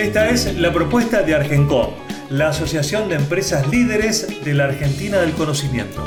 Esta es la propuesta de Argencom, la Asociación de Empresas Líderes de la Argentina del Conocimiento.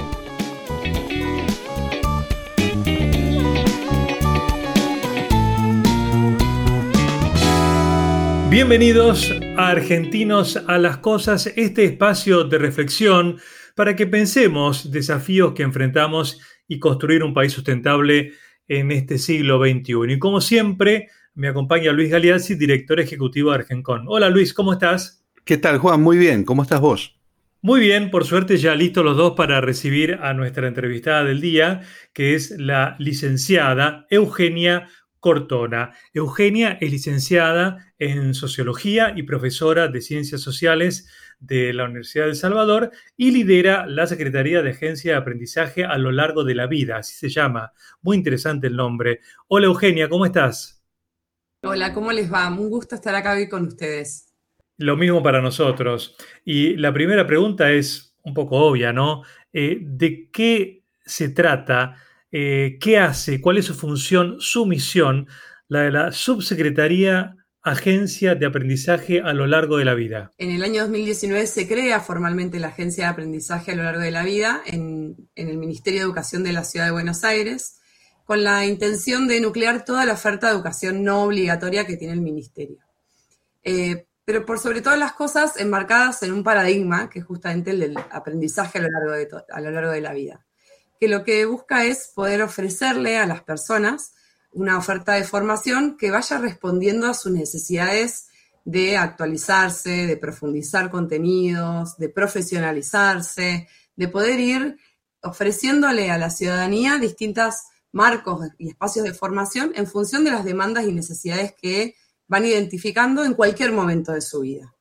Bienvenidos a Argentinos a las Cosas, este espacio de reflexión para que pensemos desafíos que enfrentamos y construir un país sustentable en este siglo XXI. Y como siempre, me acompaña Luis Galeazzi, director ejecutivo de Argencon. Hola Luis, ¿cómo estás? ¿Qué tal Juan? Muy bien, ¿cómo estás vos? Muy bien, por suerte ya listos los dos para recibir a nuestra entrevistada del día, que es la licenciada Eugenia Cortona. Eugenia es licenciada en Sociología y profesora de Ciencias Sociales de la Universidad de El Salvador y lidera la Secretaría de Agencia de Aprendizaje a lo largo de la vida, así se llama. Muy interesante el nombre. Hola Eugenia, ¿cómo estás? Hola, ¿cómo les va? Un gusto estar acá hoy con ustedes. Lo mismo para nosotros. Y la primera pregunta es un poco obvia, ¿no? Eh, ¿De qué se trata? Eh, ¿Qué hace? ¿Cuál es su función, su misión? La de la Subsecretaría Agencia de Aprendizaje a lo largo de la vida. En el año 2019 se crea formalmente la Agencia de Aprendizaje a lo largo de la vida en, en el Ministerio de Educación de la Ciudad de Buenos Aires con la intención de nuclear toda la oferta de educación no obligatoria que tiene el Ministerio. Eh, pero por sobre todas las cosas enmarcadas en un paradigma, que es justamente el del aprendizaje a lo, largo de a lo largo de la vida, que lo que busca es poder ofrecerle a las personas una oferta de formación que vaya respondiendo a sus necesidades de actualizarse, de profundizar contenidos, de profesionalizarse, de poder ir ofreciéndole a la ciudadanía distintas marcos y espacios de formación en función de las demandas y necesidades que van identificando en cualquier momento de su vida.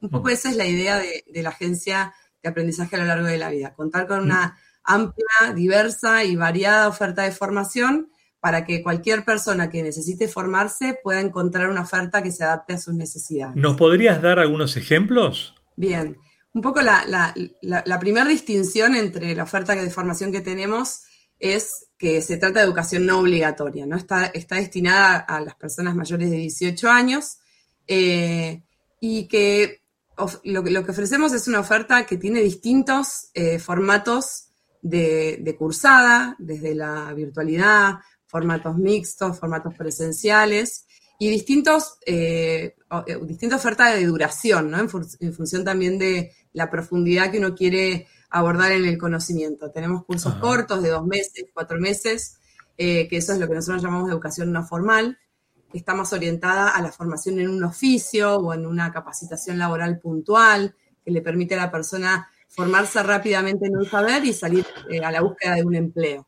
Un poco esa es la idea de, la agencia de aprendizaje a lo largo de la vida, contar con una amplia, diversa y variada oferta de formación para que cualquier persona que necesite formarse pueda encontrar una oferta que se adapte a sus necesidades. ¿Nos podrías dar algunos ejemplos? Bien, un poco la, la primera distinción entre la oferta de formación que tenemos es que se trata de educación no obligatoria, ¿no? Está, está destinada a las personas mayores de 18 años eh, y que lo, que ofrecemos es una oferta que tiene distintos eh, formatos de, cursada, desde la virtualidad, formatos mixtos, formatos presenciales y distintos, eh, distinta oferta de duración, ¿no? en función también de la profundidad que uno quiere abordar en el conocimiento. Tenemos cursos cortos de dos meses, cuatro meses, eh, que eso es lo que nosotros llamamos educación no formal, que está más orientada a la formación en un oficio o en una capacitación laboral puntual, que le permite a la persona formarse rápidamente en un saber y salir eh, a la búsqueda de un empleo.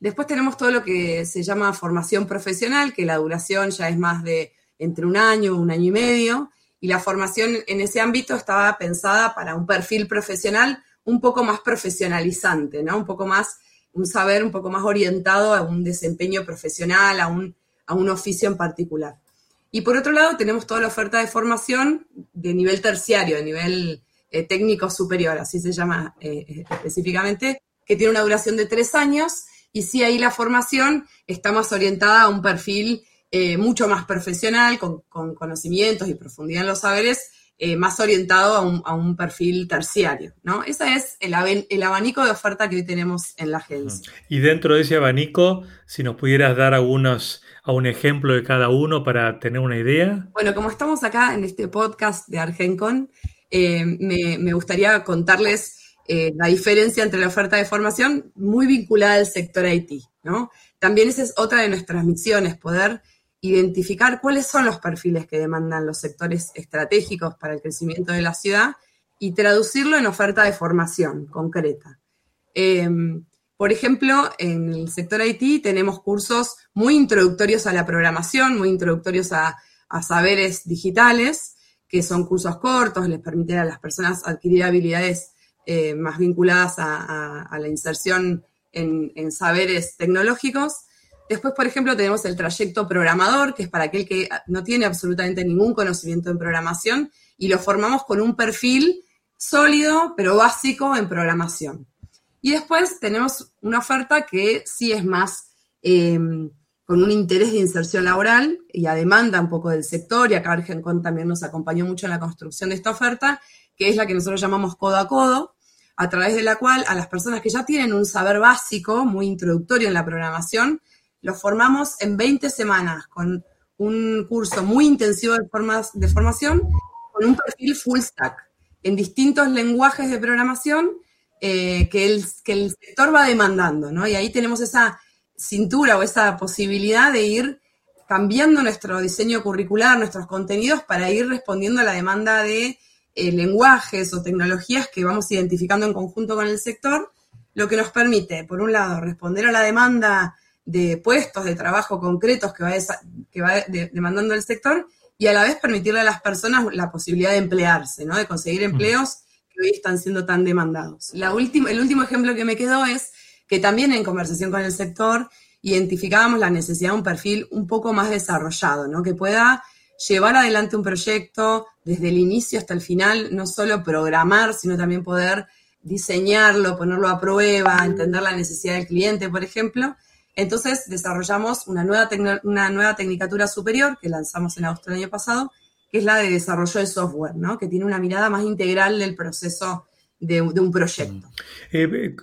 Después tenemos todo lo que se llama formación profesional, que la duración ya es más de entre un año, un año y medio, y la formación en ese ámbito estaba pensada para un perfil profesional un poco más profesionalizante, ¿no? Un poco más, un saber un poco más orientado a un desempeño profesional, a un, a un oficio en particular. Y por otro lado, tenemos toda la oferta de formación de nivel terciario, de nivel eh, técnico superior, así se llama eh, específicamente, que tiene una duración de tres años y sí ahí la formación está más orientada a un perfil eh, mucho más profesional, con, con, conocimientos y profundidad en los saberes, eh, más orientado a un, perfil terciario, ¿no? Ese es el, el, abanico de oferta que hoy tenemos en la agencia. Y dentro de ese abanico, si nos pudieras dar algunos, a un ejemplo de cada uno para tener una idea. Bueno, como estamos acá en este podcast de Argencon, eh, me, gustaría contarles eh, la diferencia entre la oferta de formación muy vinculada al sector IT, ¿no? También esa es otra de nuestras misiones, poder identificar cuáles son los perfiles que demandan los sectores estratégicos para el crecimiento de la ciudad y traducirlo en oferta de formación concreta. Em, por ejemplo, en el sector IT tenemos cursos muy introductorios a la programación, muy introductorios a, a saberes digitales, que son cursos cortos, les permiten a las personas adquirir habilidades eh, más vinculadas a, la inserción en, saberes tecnológicos. Después, por ejemplo, tenemos el trayecto programador, que es para aquel que no tiene absolutamente ningún conocimiento en programación, y lo formamos con un perfil sólido, pero básico en programación. Y después tenemos una oferta que sí es más em, con un interés de inserción laboral y a demanda un poco del sector, y acá Argencon también nos acompañó mucho en la construcción de esta oferta, que es la que nosotros llamamos codo a codo, a través de la cual a las personas que ya tienen un saber básico, muy introductorio en la programación, los formamos en 20 semanas con un curso muy intensivo de, formas, de formación con un perfil full stack en distintos lenguajes de programación eh, que, el, que el sector va demandando, ¿no? Y ahí tenemos esa cintura o esa posibilidad de ir cambiando nuestro diseño curricular, nuestros contenidos, para ir respondiendo a la demanda de eh, lenguajes o tecnologías que vamos identificando en conjunto con el sector, lo que nos permite, por un lado, responder a la demanda de puestos de trabajo concretos que va, que va demandando el sector y a la vez permitirle a las personas la posibilidad de emplearse, ¿no? de conseguir empleos que hoy están siendo tan demandados. La última, el último ejemplo que me quedó es que también en conversación con el sector identificábamos la necesidad de un perfil un poco más desarrollado, ¿no? que pueda llevar adelante un proyecto desde el inicio hasta el final, no solo programar, sino también poder diseñarlo, ponerlo a prueba, entender la necesidad del cliente, por ejemplo. Entonces desarrollamos una nueva, una nueva tecnicatura superior que lanzamos en agosto del año pasado, que es la de desarrollo de software, ¿no? que tiene una mirada más integral del proceso de, un proyecto. Eh, eh,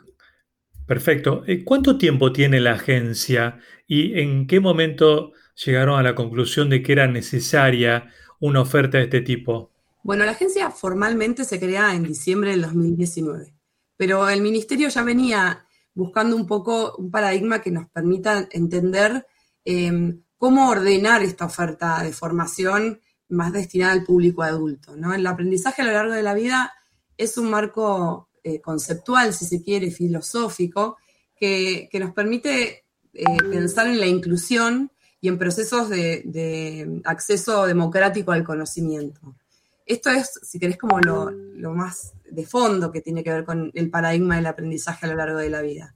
perfecto. Eh, ¿Cuánto tiempo tiene la agencia y en qué momento llegaron a la conclusión de que era necesaria una oferta de este tipo? Bueno, la agencia formalmente se crea en diciembre del 2019, pero el ministerio ya venía buscando un poco un paradigma que nos permita entender em, cómo ordenar esta oferta de formación más destinada al público adulto. ¿no? El aprendizaje a lo largo de la vida es un marco eh, conceptual, si se quiere, filosófico, que, nos permite eh, pensar en la inclusión y en procesos de, acceso democrático al conocimiento. Esto es, si querés, como lo, más de fondo que tiene que ver con el paradigma del aprendizaje a lo largo de la vida.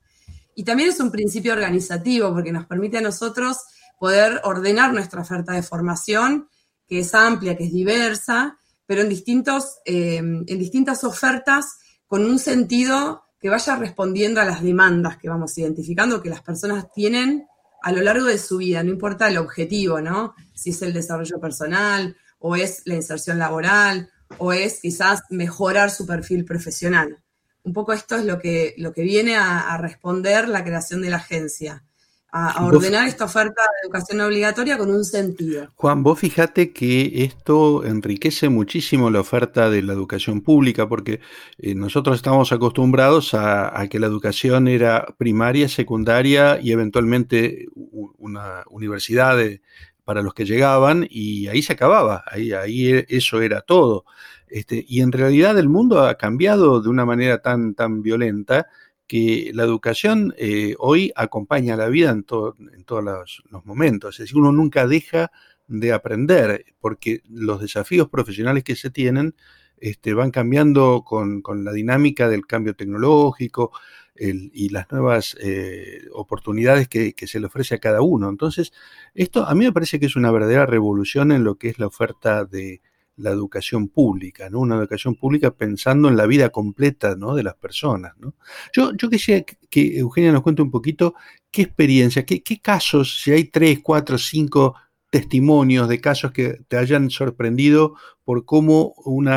Y también es un principio organizativo porque nos permite a nosotros poder ordenar nuestra oferta de formación, que es amplia, que es diversa, pero en, distintos, eh, en distintas ofertas con un sentido que vaya respondiendo a las demandas que vamos identificando, que las personas tienen a lo largo de su vida, no importa el objetivo, ¿no? Si es el desarrollo personal o es la inserción laboral o es quizás mejorar su perfil profesional. Un poco esto es lo que, lo que viene a, responder la creación de la agencia, a, ordenar esta oferta de educación obligatoria con un sentido. Juan, vos fíjate que esto enriquece muchísimo la oferta de la educación pública, porque eh, nosotros estamos acostumbrados a, a, que la educación era primaria, secundaria y eventualmente una universidad de, para los que llegaban y ahí se acababa, ahí, ahí e, eso era todo. Este, y en realidad el mundo ha cambiado de una manera tan, tan violenta que la educación eh, hoy acompaña la vida en, en todos los, momentos. Es decir, uno nunca deja de aprender porque los desafíos profesionales que se tienen este, van cambiando con, con, la dinámica del cambio tecnológico, y las nuevas eh, oportunidades que, se le ofrece a cada uno. Entonces, esto a mí me parece que es una verdadera revolución en lo que es la oferta de la educación pública, ¿no? Una educación pública pensando en la vida completa, ¿no? De las personas, ¿no? Yo, yo quisiera que Eugenia nos cuente un poquito qué experiencia, qué, casos, si hay tres, cuatro, cinco testimonios de casos que te hayan sorprendido por cómo un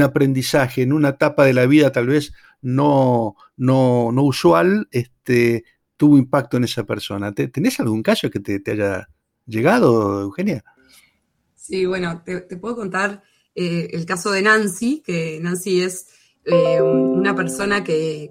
aprendizaje en una etapa de la vida tal vez no, no, no usual este, tuvo impacto en esa persona. ¿Tenés algún caso que te, haya llegado, Eugenia? Sí, bueno, te, puedo contar eh, el caso de Nancy, que Nancy es eh, una persona que,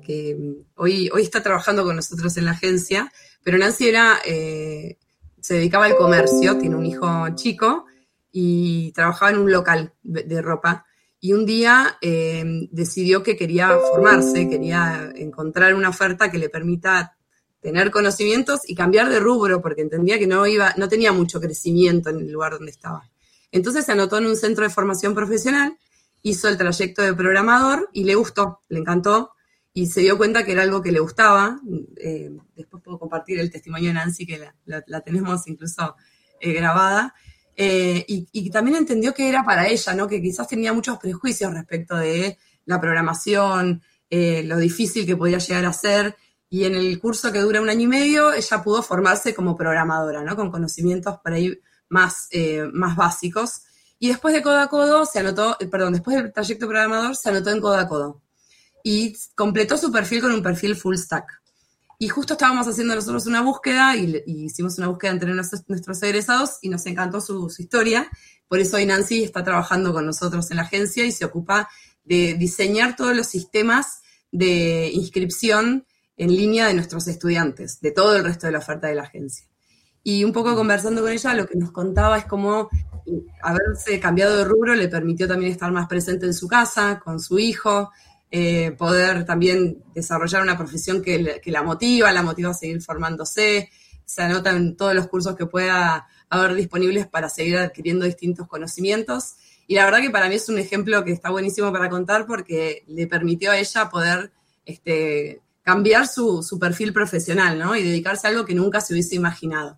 hoy, hoy está trabajando con nosotros en la agencia, pero Nancy era, eh, se dedicaba al comercio, tiene un hijo chico y trabajaba en un local de ropa y un día eh, decidió que quería formarse, quería encontrar una oferta que le permita tener conocimientos y cambiar de rubro, porque entendía que no iba, no tenía mucho crecimiento en el lugar donde estaba. Entonces se anotó en un centro de formación profesional, hizo el trayecto de programador y le gustó, le encantó y se dio cuenta que era algo que le gustaba. Eh, después puedo compartir el testimonio de Nancy, que la, tenemos incluso eh, grabada. Eh, y, también entendió que era para ella, ¿no? Que quizás tenía muchos prejuicios respecto de la programación, lo difícil que podía llegar a ser. Y en el curso que dura un año y medio, ella pudo formarse como programadora, ¿no? Con conocimientos por ahí más, más básicos. Y después de Codo a Codo, se anotó, perdón, después del trayecto programador, se anotó en Codo a Codo y completó su perfil con un perfil full stack. Y justo estábamos haciendo nosotros una búsqueda y, hicimos una búsqueda entre nuestros, egresados y nos encantó su, historia. Por eso hoy Nancy está trabajando con nosotros en la agencia y se ocupa de diseñar todos los sistemas de inscripción en línea de nuestros estudiantes, de todo el resto de la oferta de la agencia. Y un poco conversando con ella, lo que nos contaba es cómo haberse cambiado de rubro le permitió también estar más presente en su casa, con su hijo, eh, poder también desarrollar una profesión que, la motiva, la motiva a seguir formándose, se anotan todos los cursos que pueda haber disponibles para seguir adquiriendo distintos conocimientos. Y la verdad que para mí es un ejemplo que está buenísimo para contar porque le permitió a ella poder este, cambiar su, su, perfil profesional, ¿no? Y dedicarse a algo que nunca se hubiese imaginado.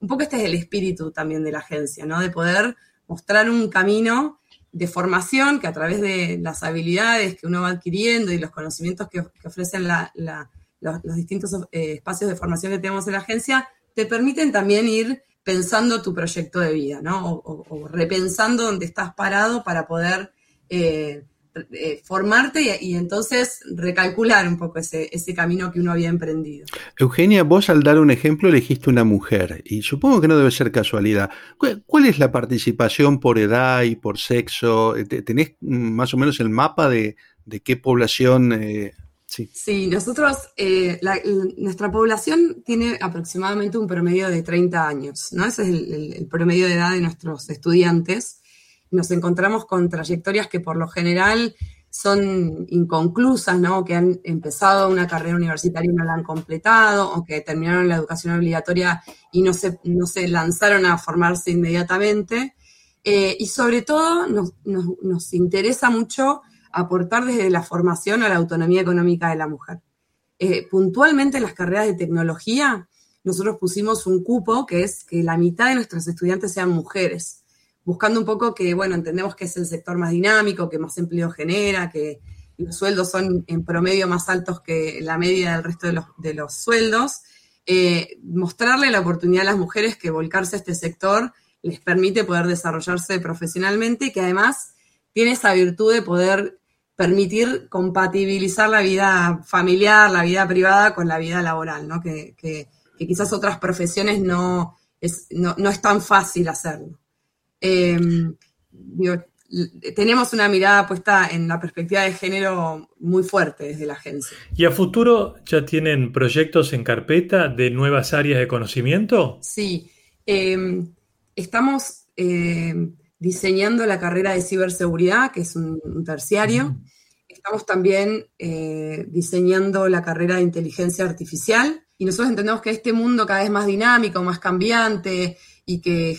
Un poco este es el espíritu también de la agencia, ¿no? De poder mostrar un camino de formación que a través de las habilidades que uno va adquiriendo y los conocimientos que, ofrecen los, distintos eh, espacios de formación que tenemos en la agencia, te permiten también ir pensando tu proyecto de vida, ¿no? O, repensando dónde estás parado para poder eh, eh, formarte y, entonces recalcular un poco ese, camino que uno había emprendido. Eugenia, vos al dar un ejemplo elegiste una mujer y supongo que no debe ser casualidad. ¿Cuál, es la participación por edad y por sexo? Eh, ¿Tenés más o menos el mapa de, qué población? Eh, sí. nosotros, nuestra población tiene aproximadamente un promedio de 30 años, ¿no? Ese es el promedio de edad de nuestros estudiantes nos encontramos con trayectorias que por lo general son inconclusas, ¿no? Que han empezado una carrera universitaria y no la han completado, o que terminaron la educación obligatoria y no se, no se lanzaron a formarse inmediatamente. Eh, y sobre todo nos, interesa mucho aportar desde la formación a la autonomía económica de la mujer. Eh, puntualmente en las carreras de tecnología, nosotros pusimos un cupo que es que la mitad de nuestros estudiantes sean mujeres buscando un poco que, bueno, entendemos que es el sector más dinámico, que más empleo genera, que los sueldos son en promedio más altos que la media del resto de los, sueldos. Eh, mostrarle la oportunidad a las mujeres que volcarse a este sector les permite poder desarrollarse profesionalmente y que además tiene esa virtud de poder permitir compatibilizar la vida familiar, la vida privada con la vida laboral, ¿no? Que, quizás otras profesiones no es, no es tan fácil hacerlo. Em, tenemos una mirada puesta en la perspectiva de género muy fuerte desde la agencia. ¿Y a futuro ya tienen proyectos en carpeta de nuevas áreas de conocimiento? Sí, em, estamos em, diseñando la carrera de ciberseguridad, que es un, terciario. Estamos también eh, diseñando la carrera de inteligencia artificial y nosotros entendemos que este mundo cada vez más dinámico, más cambiante, y que,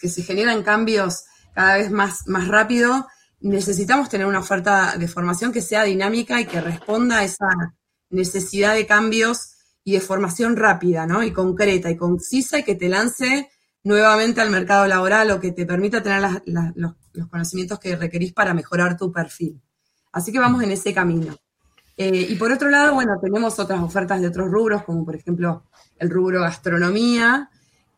que se generan cambios cada vez más, más rápido, necesitamos tener una oferta de formación que sea dinámica y que responda a esa necesidad de cambios y de formación rápida, ¿no? Y concreta y concisa y que te lance nuevamente al mercado laboral o que te permita tener los, conocimientos que requerís para mejorar tu perfil. Así que vamos en ese camino. Eh, y por otro lado, bueno, tenemos otras ofertas de otros rubros, como por ejemplo el rubro gastronomía,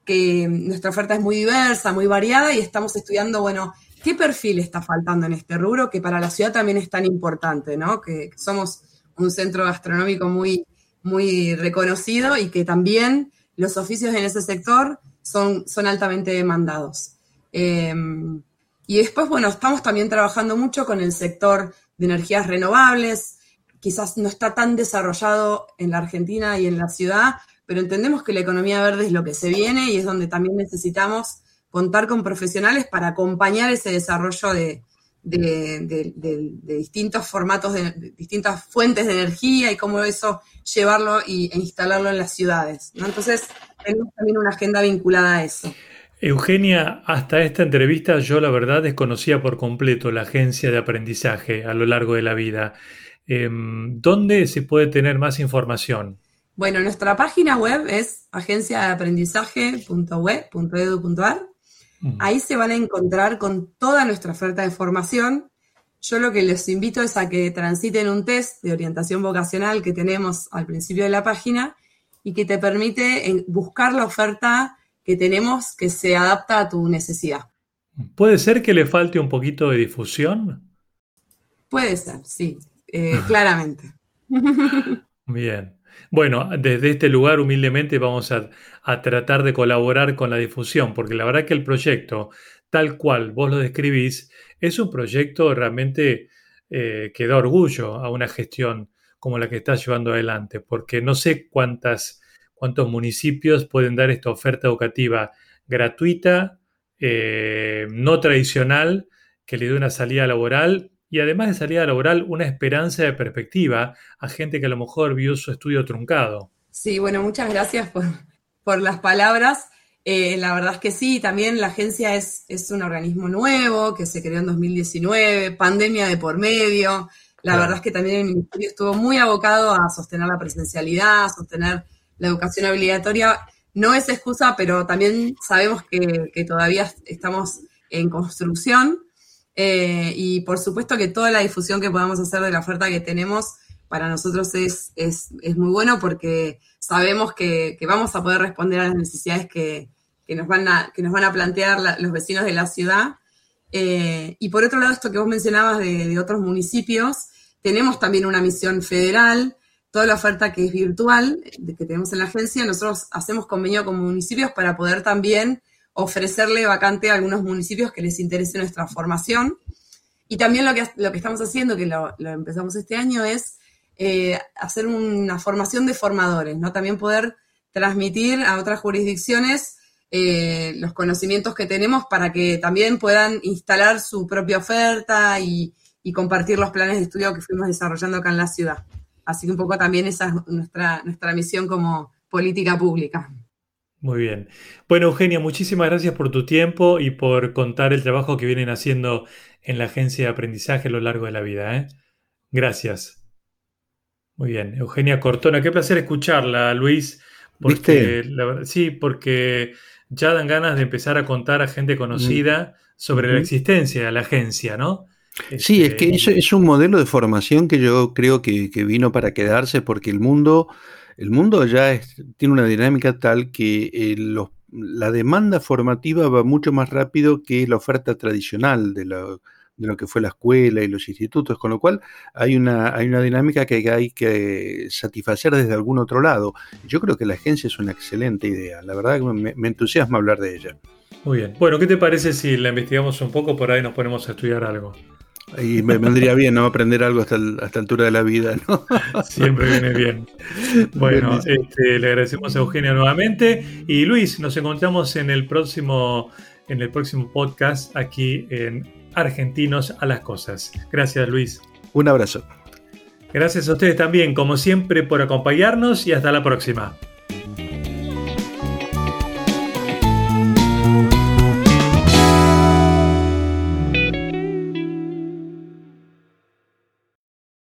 que nuestra oferta es muy diversa, muy variada y estamos estudiando, bueno, qué perfil está faltando en este rubro que para la ciudad también es tan importante, ¿no? Que, somos un centro gastronómico muy, muy reconocido y que también los oficios en ese sector son, son altamente demandados. Em, y después, bueno, estamos también trabajando mucho con el sector de energías renovables. Quizás no está tan desarrollado en la Argentina y en la ciudad, pero entendemos que la economía verde es lo que se viene y es donde también necesitamos contar con profesionales para acompañar ese desarrollo de, distintos formatos, de, distintas fuentes de energía y cómo eso llevarlo y, e instalarlo en las ciudades. Entonces, tenemos también una agenda vinculada a eso. Eugenia, hasta esta entrevista yo la verdad desconocía por completo la agencia de aprendizaje a lo largo de la vida. Em, ¿Dónde se puede tener más información? Bueno, nuestra página web es agenciadeaprendizaje.web.edu.ar. Mm. Ahí se van a encontrar con toda nuestra oferta de formación. Yo lo que les invito es a que transiten un test de orientación vocacional que tenemos al principio de la página y que te permite buscar la oferta que tenemos que se adapta a tu necesidad. ¿Puede ser que le falte un poquito de difusión? Puede ser, sí, eh, claramente. Bien. Bueno, desde este lugar humildemente vamos a, tratar de colaborar con la difusión, porque la verdad que el proyecto, tal cual vos lo describís, es un proyecto realmente eh, que da orgullo a una gestión como la que estás llevando adelante, porque no sé cuántas cuántos municipios pueden dar esta oferta educativa gratuita, eh, no tradicional, que le dé una salida laboral y además de salida laboral, una esperanza de perspectiva a gente que a lo mejor vio su estudio truncado. Sí, bueno, muchas gracias por, las palabras. Eh, la verdad es que sí, también la agencia es, es, un organismo nuevo que se creó en 2019, pandemia de por medio. La verdad es que también el ministerio estuvo muy abocado a sostener la presencialidad, a sostener la educación obligatoria no es excusa, pero también sabemos que, todavía estamos en construcción eh, y por supuesto que toda la difusión que podamos hacer de la oferta que tenemos para nosotros es, es, muy bueno porque sabemos que, vamos a poder responder a las necesidades que, nos, van a, que nos van a plantear los vecinos de la ciudad. Eh, y por otro lado, esto que vos mencionabas de, de otros municipios, tenemos también una misión federal toda la oferta que es virtual, que tenemos en la agencia, nosotros hacemos convenio con municipios para poder también ofrecerle vacante a algunos municipios que les interese nuestra formación. Y también lo que, lo que estamos haciendo, que lo, empezamos este año, es eh, hacer una formación de formadores, ¿no? También poder transmitir a otras jurisdicciones eh, los conocimientos que tenemos para que también puedan instalar su propia oferta y compartir los planes de estudio que fuimos desarrollando acá en la ciudad. Así que un poco también esa es nuestra, nuestra misión como política pública. Muy bien. Bueno, Eugenia, muchísimas gracias por tu tiempo y por contar el trabajo que vienen haciendo en la agencia de aprendizaje a lo largo de la vida. ¿eh? Gracias. Muy bien. Eugenia Cortona, qué placer escucharla, Luis. Porque, sí, porque ya dan ganas de empezar a contar a gente conocida sobre la existencia de la agencia, ¿no? Sí, es que este, es, un modelo de formación que yo creo que, vino para quedarse porque el mundo, el mundo ya tiene una dinámica tal que eh, la demanda formativa va mucho más rápido que la oferta tradicional de lo, de lo que fue la escuela y los institutos, con lo cual hay una, hay una dinámica que hay que satisfacer desde algún otro lado. Yo creo que la agencia es una excelente idea, la verdad que me entusiasma hablar de ella. Muy bien. Bueno, ¿qué te parece si la investigamos un poco? Por ahí nos ponemos a estudiar algo. Y me vendría bien, ¿no? Aprender algo hasta, esta altura de la vida, ¿no? Siempre viene bien. Bueno, este, le agradecemos a Eugenia nuevamente. Y Luis, nos encontramos en el próximo, en el próximo podcast aquí en Argentinos a las Cosas. Gracias, Luis. Un abrazo. Gracias a ustedes también, como siempre, por acompañarnos y hasta la próxima.